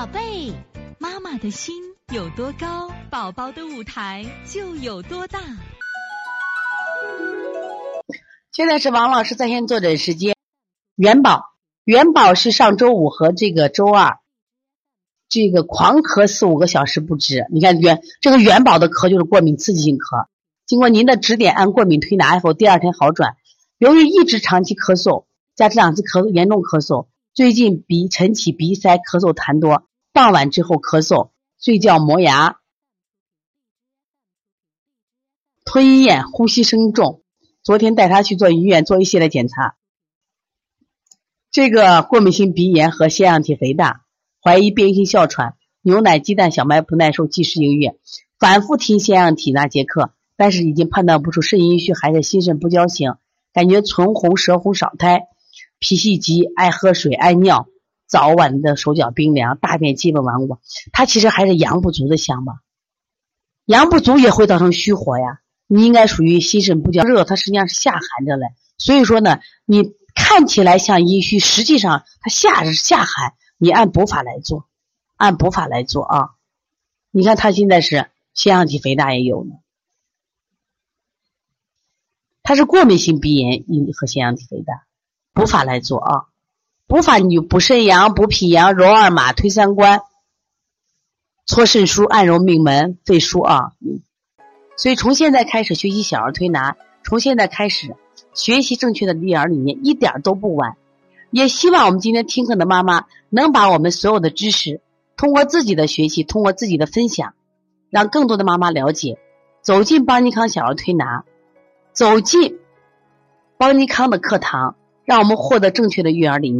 宝贝，妈妈的心有多高，宝宝的舞台就有多大。现在是王老师在线坐诊时间。元宝，元宝是上周五和这个周二，这个狂咳四五个小时不止。你看元这个元宝的咳就是过敏刺激性咳，经过您的指点，按过敏推拿以后，第二天好转。由于一直长期咳嗽，加这两次咳嗽严重咳嗽，最近鼻晨起鼻塞，咳嗽痰多，傍晚之后咳嗽，睡觉磨牙，吞咽呼吸声重。昨天带他去做医院做一系列检查，这个过敏性鼻炎和腺样体肥大，怀疑变异性哮喘，牛奶、鸡蛋、小麦不耐受，忌食一个月，反复听腺样体那节课，但是已经判断不出肾阴虚还是心肾不交型，感觉唇红、舌红、少苔，脾气急，爱喝水、爱尿，早晚的手脚冰凉，大便基本顽固。他其实还是阳不足的象吧，阳不足也会造成虚火呀。你应该属于心肾不交热，它实际上是下寒着嘞。所以说呢，你看起来像阴虚，实际上它下是下寒。你按补法来做，按补法来做啊。你看他现在是腺样体肥大也有呢，他是过敏性鼻炎和腺样体肥大，补法来做啊。补法你就补肾阳、补脾阳、揉二马、推三关、搓肾腧、按揉命门、肺腧啊。所以从现在开始学习小儿推拿，从现在开始学习正确的育儿理念，一点都不晚。也希望我们今天听课的妈妈能把我们所有的知识，通过自己的学习，通过自己的分享，让更多的妈妈了解，走进邦尼康小儿推拿，走进邦尼康的课堂，让我们获得正确的育儿理念。